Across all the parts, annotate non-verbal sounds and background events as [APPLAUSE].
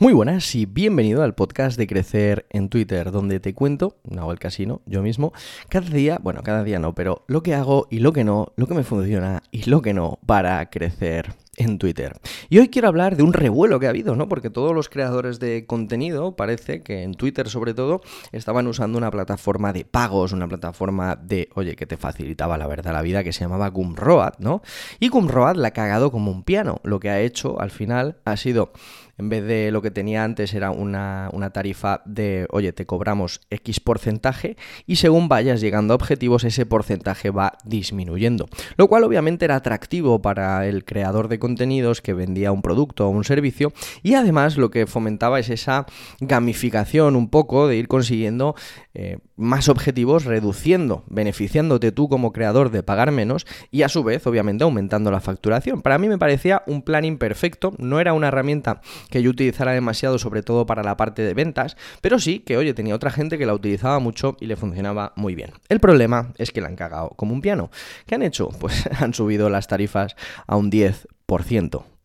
Muy buenas y bienvenido al podcast de Crecer en Twitter, donde te cuento, no el casino, yo mismo, cada día, bueno, cada día no, pero lo que hago y lo que no, lo que me funciona y lo que no para crecer en Twitter. Y hoy quiero hablar de un revuelo que ha habido, ¿no? Porque todos los creadores de contenido, parece que en Twitter sobre todo, estaban usando una plataforma de pagos, una plataforma de, oye, que te facilitaba la verdad la vida, que se llamaba Gumroad, ¿no? Y Gumroad la ha cagado como un piano. Lo que ha hecho al final ha sido en vez de lo que tenía antes era una, una, tarifa de, oye, te cobramos X porcentaje y según vayas llegando a objetivos ese porcentaje va disminuyendo. Lo cual obviamente era atractivo para el creador de contenidos que vendía un producto o un servicio y además lo que fomentaba es esa gamificación un poco de ir consiguiendo eh, más objetivos reduciendo, beneficiándote tú como creador de pagar menos y a su vez obviamente aumentando la facturación. Para mí me parecía un plan imperfecto, no era una herramienta que yo utilizara demasiado sobre todo para la parte de ventas, pero sí que oye tenía otra gente que la utilizaba mucho y le funcionaba muy bien. El problema es que la han cagado como un piano. ¿Qué han hecho? Pues [LAUGHS] han subido las tarifas a un 10%.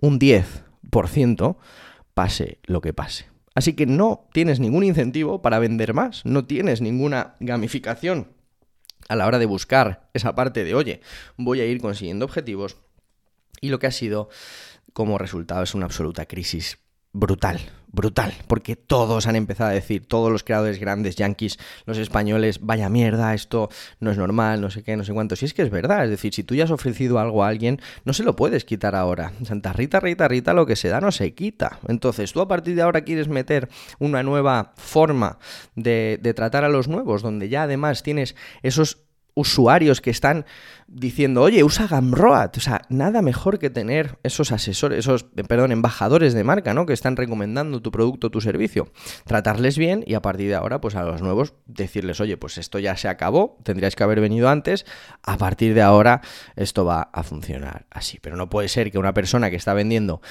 Un 10% pase lo que pase. Así que no tienes ningún incentivo para vender más, no tienes ninguna gamificación a la hora de buscar esa parte de, oye, voy a ir consiguiendo objetivos. Y lo que ha sido como resultado es una absoluta crisis brutal, brutal, porque todos han empezado a decir, todos los creadores grandes, yankees, los españoles, vaya mierda, esto no es normal, no sé qué, no sé cuánto. Si es que es verdad, es decir, si tú ya has ofrecido algo a alguien, no se lo puedes quitar ahora. Santa Rita, Rita, Rita, lo que se da no se quita. Entonces, tú a partir de ahora quieres meter una nueva forma de, de tratar a los nuevos, donde ya además tienes esos usuarios que están diciendo, oye, usa Gumroad. O sea, nada mejor que tener esos asesores, esos, perdón, embajadores de marca, ¿no? Que están recomendando tu producto, tu servicio. Tratarles bien y a partir de ahora, pues a los nuevos, decirles, oye, pues esto ya se acabó, tendríais que haber venido antes, a partir de ahora esto va a funcionar así. Pero no puede ser que una persona que está vendiendo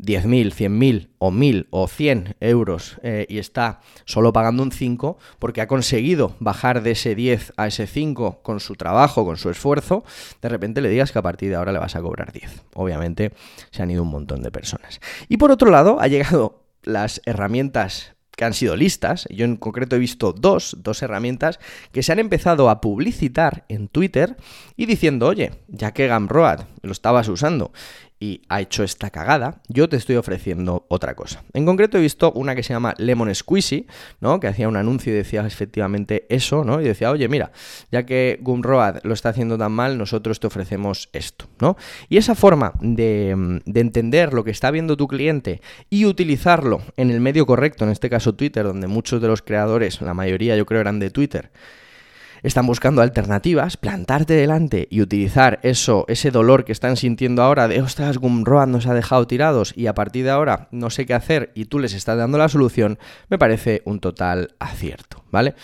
10.000, 100.000 o 1.000 o 100 euros eh, y está solo pagando un 5 porque ha conseguido bajar de ese 10 a ese 5 con su trabajo, con su esfuerzo, de repente le digas que a partir de ahora le vas a cobrar 10. Obviamente se han ido un montón de personas. Y por otro lado, ha llegado las herramientas que han sido listas. Yo en concreto he visto dos, dos herramientas que se han empezado a publicitar en Twitter y diciendo, oye, ya que Gumroad lo estabas usando y ha hecho esta cagada, yo te estoy ofreciendo otra cosa. En concreto he visto una que se llama Lemon Squeezy, ¿no? Que hacía un anuncio y decía efectivamente eso, ¿no? Y decía, oye, mira, ya que Gumroad lo está haciendo tan mal, nosotros te ofrecemos esto, ¿no? Y esa forma de, de entender lo que está viendo tu cliente y utilizarlo en el medio correcto, en este caso Twitter, donde muchos de los creadores, la mayoría yo creo eran de Twitter, están buscando alternativas, plantarte delante y utilizar eso, ese dolor que están sintiendo ahora de, ostras, Gumroad nos ha dejado tirados y a partir de ahora no sé qué hacer y tú les estás dando la solución, me parece un total acierto, ¿vale?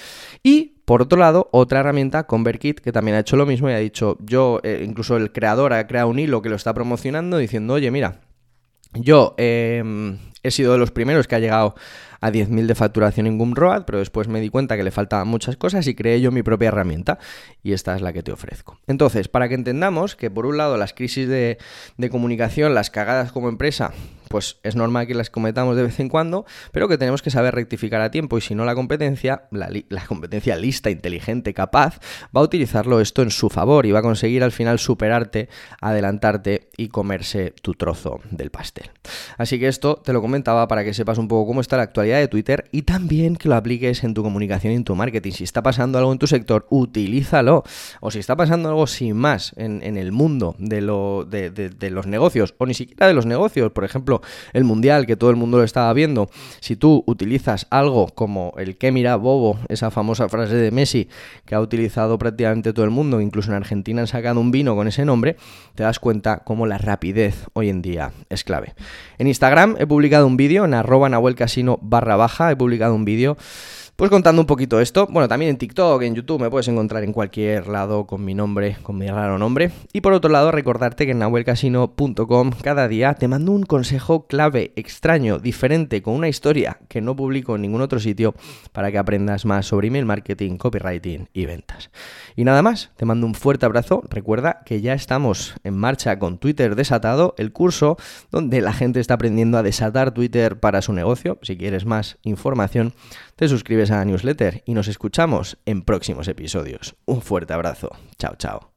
Y por otro lado, otra herramienta, ConvertKit, que también ha hecho lo mismo y ha dicho, yo, eh, incluso el creador ha creado un hilo que lo está promocionando diciendo, oye, mira, yo eh, he sido de los primeros que ha llegado a 10.000 de facturación en Gumroad, pero después me di cuenta que le faltaban muchas cosas y creé yo mi propia herramienta y esta es la que te ofrezco. Entonces, para que entendamos que por un lado las crisis de, de comunicación, las cagadas como empresa, pues es normal que las cometamos de vez en cuando, pero que tenemos que saber rectificar a tiempo y si no la competencia, la, competencia lista, inteligente, capaz, va a utilizarlo esto en su favor y va a conseguir al final superarte, adelantarte y comerse tu trozo del pastel. Así que esto te lo comentaba para que sepas un poco cómo está la actualidad de Twitter y también que lo apliques en tu comunicación y en tu marketing. Si está pasando algo en tu sector, utilízalo. O si está pasando algo sin más en, el mundo de los negocios, o ni siquiera de los negocios, por ejemplo, el Mundial, que todo el mundo lo estaba viendo, si tú utilizas algo como el que mira bobo, esa famosa frase de Messi que ha utilizado prácticamente todo el mundo, incluso en Argentina han sacado un vino con ese nombre, te das cuenta cómo la rapidez hoy en día es clave. En Instagram he publicado un vídeo, en arroba Nahuel Casino barra baja, he publicado un vídeo Pues contando un poquito esto, bueno, también en TikTok, en YouTube, me puedes encontrar en cualquier lado con mi nombre, con mi raro nombre. Y por otro lado, recordarte que en nahuelcasino.com cada día te mando un consejo clave, extraño, diferente, con una historia que no publico en ningún otro sitio para que aprendas más sobre email marketing, copywriting y ventas. Y nada más, te mando un fuerte abrazo. Recuerda que ya estamos en marcha con Twitter desatado, el curso donde la gente está aprendiendo a desatar Twitter para su negocio. Si quieres más información, te a la newsletter y nos escuchamos en próximos episodios. Un fuerte abrazo. Chao, chao.